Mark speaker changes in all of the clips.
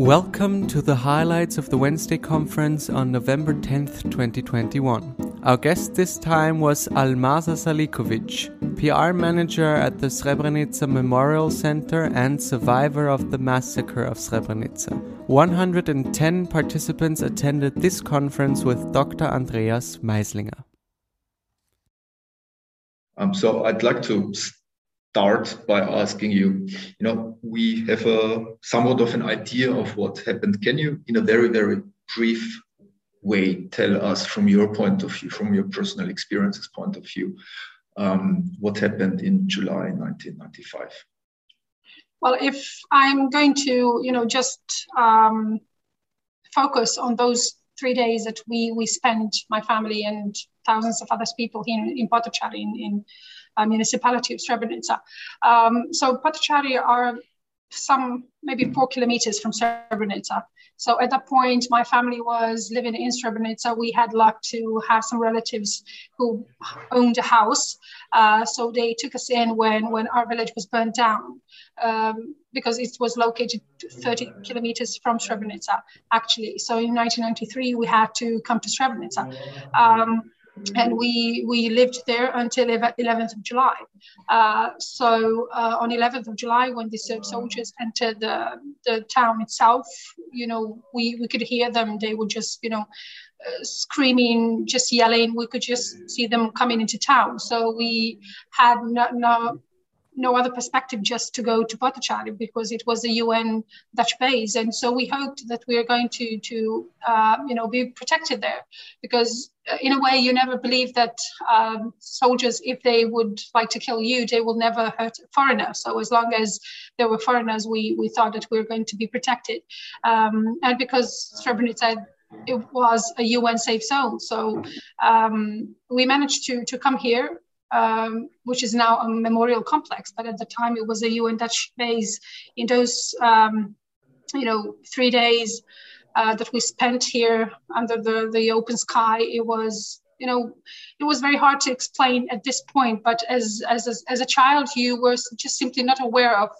Speaker 1: Welcome to the highlights of the Wednesday conference on November 10th, 2021. Our guest this time was Almasa Salihovic, PR manager at the Srebrenica Memorial Center and survivor of the massacre of Srebrenica. 110 participants attended this conference with Dr. Andreas Maislinger.
Speaker 2: Um, so I'd like to start by asking you, you know, we have a somewhat of an idea of what happened. Can you, in a very, very brief way, tell us from your point of view, from your personal experiences point of view, um, what happened in July 1995?
Speaker 3: Well, if I'm going to, you know, just um, focus on those three days that we we spent, my family and thousands of other people in, in Potocari, in, in uh, municipality of Srebrenica. Um, so Potocari are some maybe four kilometers from Srebrenica. So at that point, my family was living in Srebrenica. We had luck to have some relatives who owned a house. Uh, so they took us in when, when our village was burned down um, because it was located 30 kilometers from Srebrenica, actually. So in 1993, we had to come to Srebrenica. Um, and we we lived there until 11th of July. Uh, so uh, on 11th of July, when the Serb soldiers entered the, the town itself, you know, we, we could hear them. They were just, you know, uh, screaming, just yelling. We could just see them coming into town. So we had no, no no other perspective just to go to Potocari because it was a UN Dutch base, and so we hoped that we are going to to uh, you know be protected there because uh, in a way you never believe that um, soldiers if they would like to kill you they will never hurt a foreigner. So as long as there were foreigners we we thought that we were going to be protected. Um, and because Srebrenica it was a UN safe zone. So um, we managed to to come here um, which is now a memorial complex. But at the time, it was a UN Dutch base. In those, um, you know, three days uh, that we spent here under the, the open sky, it was, you know, it was very hard to explain at this point. But as as as, as a child, you were just simply not aware of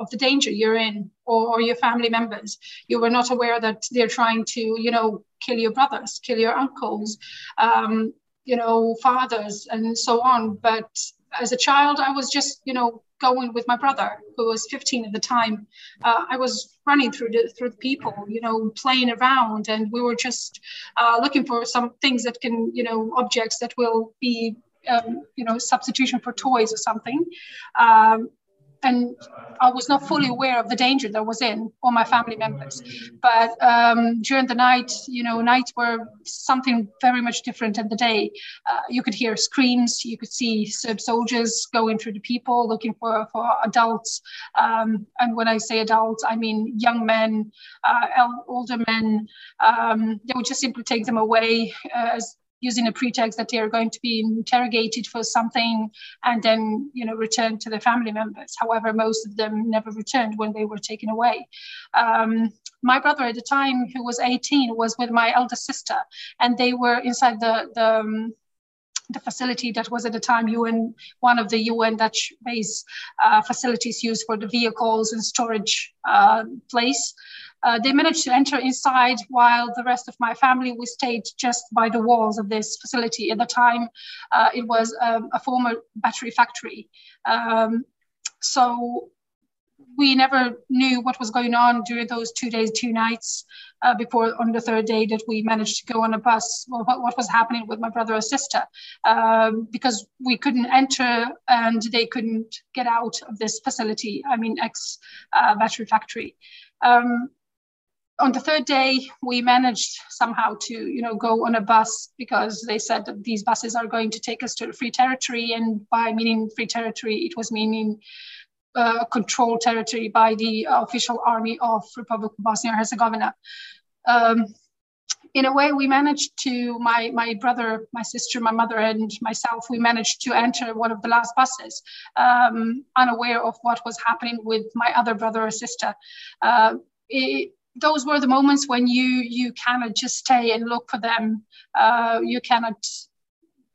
Speaker 3: of the danger you're in or, or, your family members you were not aware that they're trying to you know kill your brothers kill your uncles um, you know, fathers and so on. But as a child, I was just, you know, going with my brother, who was 15 at the time. Uh, I was running through the through the people, you know, playing around, and we were just uh, looking for some things that can, you know, objects that will be, um, you know, substitution for toys or something. Um, and I was not fully aware of the danger that was in all my family members. But um, during the night, you know, nights were something very much different than the day. Uh, you could hear screams, you could see Serb soldiers going through the people looking for, for adults. Um, and when I say adults, I mean young men, uh, older men. Um, they would just simply take them away uh, as using a pretext that they are going to be interrogated for something and then you know return to their family members however most of them never returned when they were taken away um, my brother at the time who was 18 was with my elder sister and they were inside the the um, the facility that was at the time UN, one of the UN Dutch base uh, facilities used for the vehicles and storage uh, place. Uh, they managed to enter inside while the rest of my family we stayed just by the walls of this facility. At the time, uh, it was um, a former battery factory. Um, so we never knew what was going on during those two days, two nights uh, before on the third day that we managed to go on a bus. Well, what, what was happening with my brother or sister? Um, because we couldn't enter and they couldn't get out of this facility. I mean, ex uh, battery factory. Um, on the third day we managed somehow to you know go on a bus because they said that these buses are going to take us to free territory. And by meaning free territory it was meaning uh, controlled territory by the official army of republic of bosnia and herzegovina um, in a way we managed to my my brother my sister my mother and myself we managed to enter one of the last buses um, unaware of what was happening with my other brother or sister. Uh, it, those were the moments when you you cannot just stay and look for them. Uh, you cannot,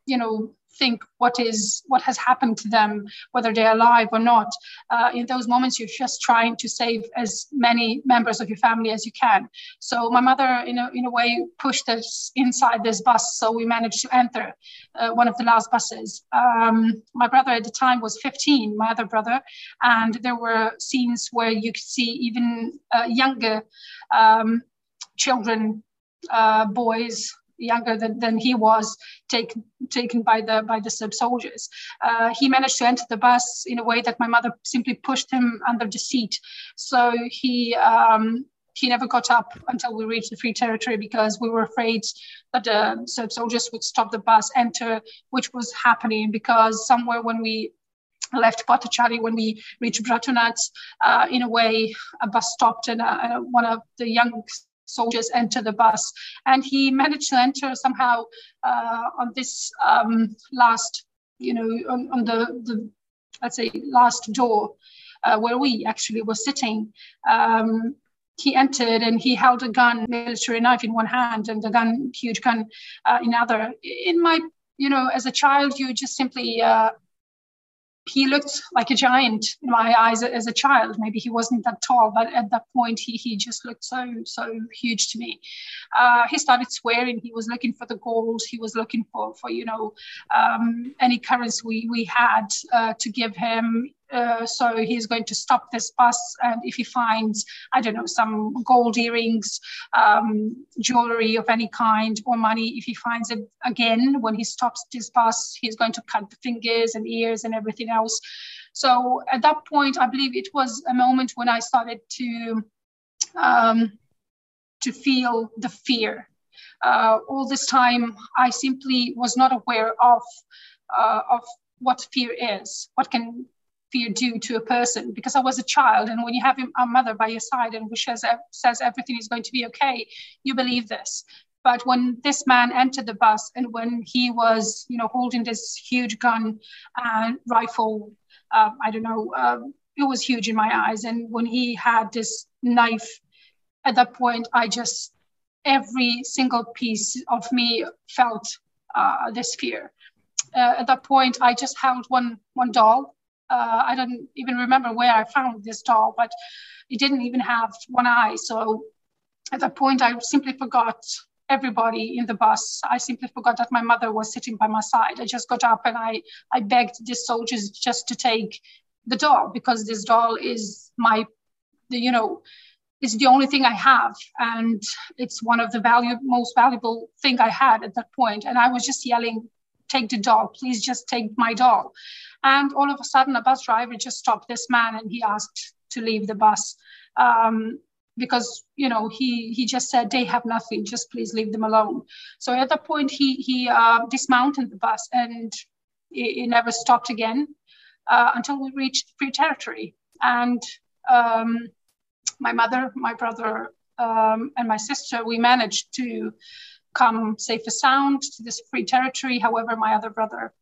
Speaker 3: you know, think what is what has happened to them, whether they're alive or not. Uh, in those moments, you're just trying to save as many members of your family as you can. So my mother, in a in a way, pushed us inside this bus, so we managed to enter uh, one of the last buses. Um, my brother at the time was 15, my other brother, and there were scenes where you could see even uh, younger um, children, uh, boys younger than, than he was taken taken by the by the Serb soldiers. Uh, he managed to enter the bus in a way that my mother simply pushed him under the seat. So he um, he never got up until we reached the free territory because we were afraid that the Serb soldiers would stop the bus, enter, which was happening because somewhere when we left Potocari when we reached Bratunac. Uh, in a way, a bus stopped and uh, one of the young soldiers enter the bus. And he managed to enter somehow uh, on this um, last, you know, on, on the, the, let's say, last door uh, where we actually were sitting. Um, he entered and he held a gun, military knife in one hand and a gun, huge gun uh, in other. In my, you know, as a child, you just simply uh, he looked like a giant in my eyes as a child. Maybe he wasn't that tall, but at that point he, he just looked so so huge to me. Uh, he started swearing. He was looking for the gold. He was looking for for you know um, any currency we we had uh, to give him. Uh, so he's going to stop this bus, and if he finds, I don't know, some gold earrings, um, jewelry of any kind, or money, if he finds it again when he stops this bus, he's going to cut the fingers and ears and everything else. So at that point, I believe it was a moment when I started to um, to feel the fear. Uh, all this time, I simply was not aware of uh, of what fear is, what can fear do to a person because I was a child. And when you have a mother by your side and who says, says everything is going to be okay, you believe this. But when this man entered the bus and when he was, you know, holding this huge gun and rifle, uh, I don't know, uh, it was huge in my eyes. And when he had this knife, at that point, I just, every single piece of me felt uh, this fear. Uh, at that point, I just held one one doll uh, I don't even remember where I found this doll, but it didn't even have one eye. So at that point, I simply forgot everybody in the bus. I simply forgot that my mother was sitting by my side. I just got up and I, I begged the soldiers just to take the doll because this doll is my, you know, it's the only thing I have, and it's one of the value, most valuable thing I had at that point. And I was just yelling, "Take the doll, please! Just take my doll!" And all of a sudden, a bus driver just stopped this man and he asked to leave the bus. Um, because you know he he just said they have nothing just please leave them alone so at that point he he uh, dismounted the bus and he, never stopped again uh, until we reached free territory and um, my mother my brother um, and my sister we managed to come safe and sound to this free territory however my other brother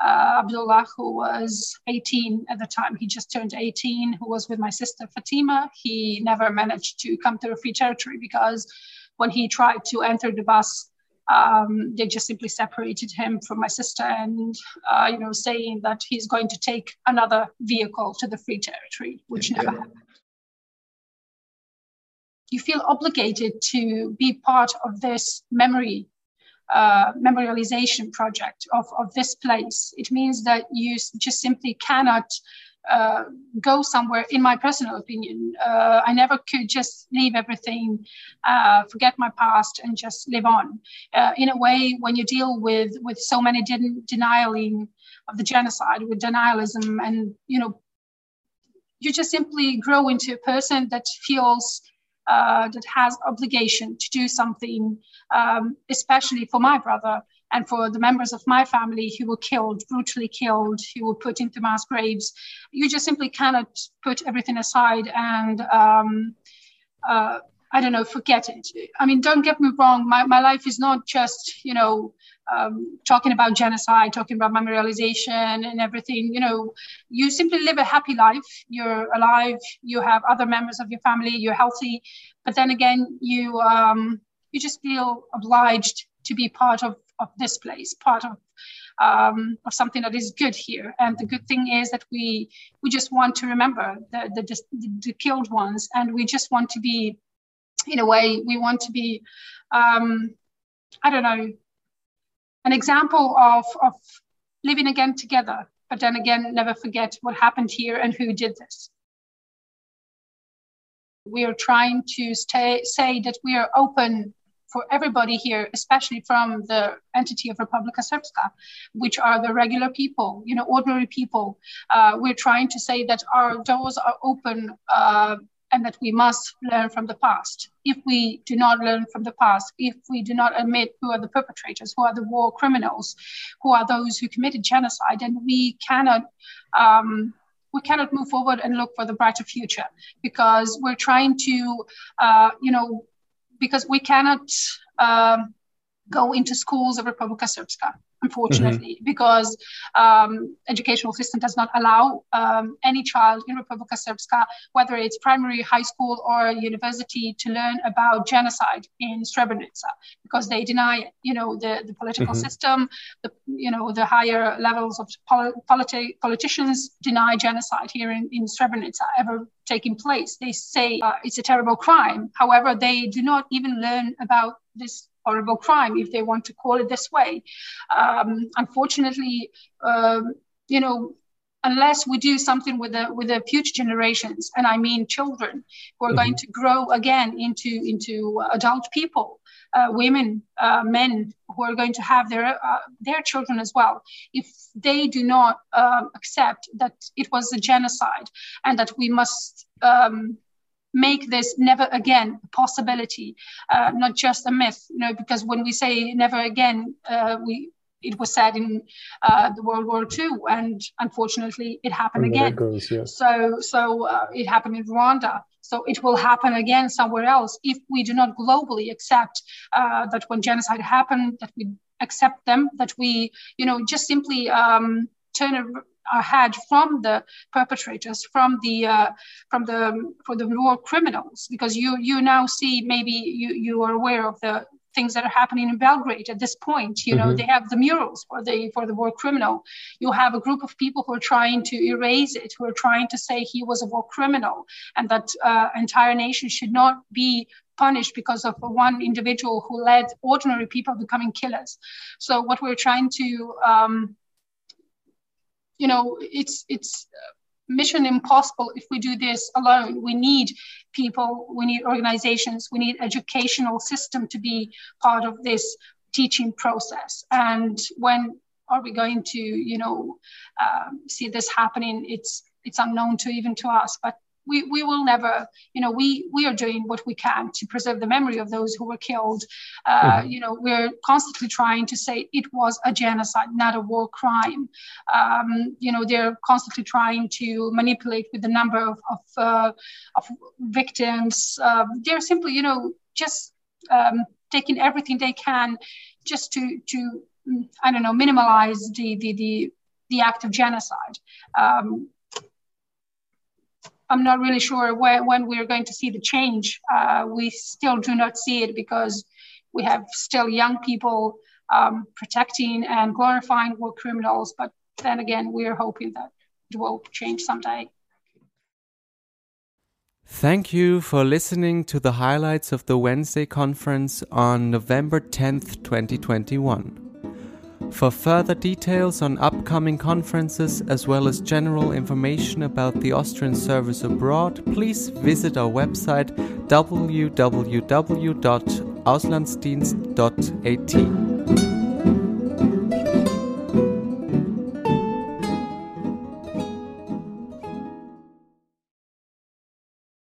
Speaker 3: uh, Abdullah, who was 18 at the time. He just turned 18, who was with my sister Fatima. He never managed to come to the free territory because when he tried to enter the bus, um, they just simply separated him from my sister and, uh, you know, saying that he's going to take another vehicle to the free territory, which never happened. You feel obligated to be part of this memory uh, memorialization project of, of this place. It means that you just simply cannot uh, go somewhere, in my personal opinion. Uh, I never could just leave everything, uh, forget my past, and just live on. Uh, in a way, when you deal with, with so many den- denialing of the genocide, with denialism, and you know, you just simply grow into a person that feels uh, that has obligation to do something, um, especially for my brother and for the members of my family who were killed, brutally killed, who were put into mass graves. You just simply cannot put everything aside and um, uh, I don't know, forget it. I mean, don't get me wrong. My, my life is not just, you know, um, talking about genocide, talking about memorialization and everything. You know, you simply live a happy life. You're alive. You have other members of your family. You're healthy. But then again, you um, you just feel obliged to be part of of this place, part of um, of something that is good here. And the good thing is that we we just want to remember the the, the, the killed ones, and we just want to be, in a way, we want to be, um, I don't know, an example of of living again together. But then again, never forget what happened here and who did this. We are trying to stay, say that we are open for everybody here, especially from the entity of Republika Srpska, which are the regular people, you know, ordinary people. Uh, we're trying to say that our doors are open uh, and that we must learn from the past. If we do not learn from the past, if we do not admit who are the perpetrators, who are the war criminals, who are those who committed genocide, then we cannot. Um, we cannot move forward and look for the brighter future because we're trying to, uh, you know, because we cannot um, go into schools of Republika Srpska, unfortunately, mm-hmm. because um, educational system does not allow um, any child in Republika Srpska, whether it's primary, high school, or university, to learn about genocide in Srebrenica, because they deny. You know, the, the political mm-hmm. system, the you know the higher levels of politi- politicians deny genocide here in, in Srebrenica ever taking place. They say uh, it's a terrible crime. However, they do not even learn about this horrible crime, if they want to call it this way. Um, unfortunately, um, you know, unless we do something with the with the future generations, and I mean children who are mm-hmm. going to grow again into into adult people, uh, women, uh, men who are going to have their uh, their children as well. If they do not um, accept that it was a genocide and that we must um, make this never again a possibility, uh, not just a myth. You know, because when we say never again, uh, we it was said in uh, the World War II, and unfortunately, it happened and again. Goes, yeah. So, so uh, it happened in Rwanda. So it will happen again somewhere else if we do not globally accept uh, that when genocide happened, that we accept them, that we, you know, just simply um, turn had from the perpetrators, from the uh, from the for the war criminals, because you you now see maybe you you are aware of the things that are happening in Belgrade at this point. You know, mm-hmm. they have the murals for the for the war criminal. You have a group of people who are trying to erase it, who are trying to say he was a war criminal, and that uh, entire nation should not be punished because of one individual who led ordinary people becoming killers. So what we're trying to um, you know, it's it's mission impossible if we do this alone. We need people, we need organizations, we need educational system to be part of this teaching process. And when are we going to, you know, um, see this happening? It's it's unknown to even to us, but we, we will never, you know, we, we are doing what we can to preserve the memory of those who were killed. Uh, mm-hmm. You know, we're constantly trying to say it was a genocide, not a war crime. Um, you know, they're constantly trying to manipulate with the number of, of, uh, of victims. Uh, they're simply, you know, just um, taking everything they can just to, to I don't know, minimize the, the, the, the act of genocide. Um, I'm not really sure where, when we're going to see the change. Uh, we still do not see it because we have still young people um, protecting and glorifying war criminals. But then again, we're hoping that it will change someday.
Speaker 1: Thank you for listening to the highlights of the Wednesday conference on November 10th, 2021. For further details on upcoming conferences as well as general information about the Austrian service abroad, please visit our website www.auslandsdienst.at.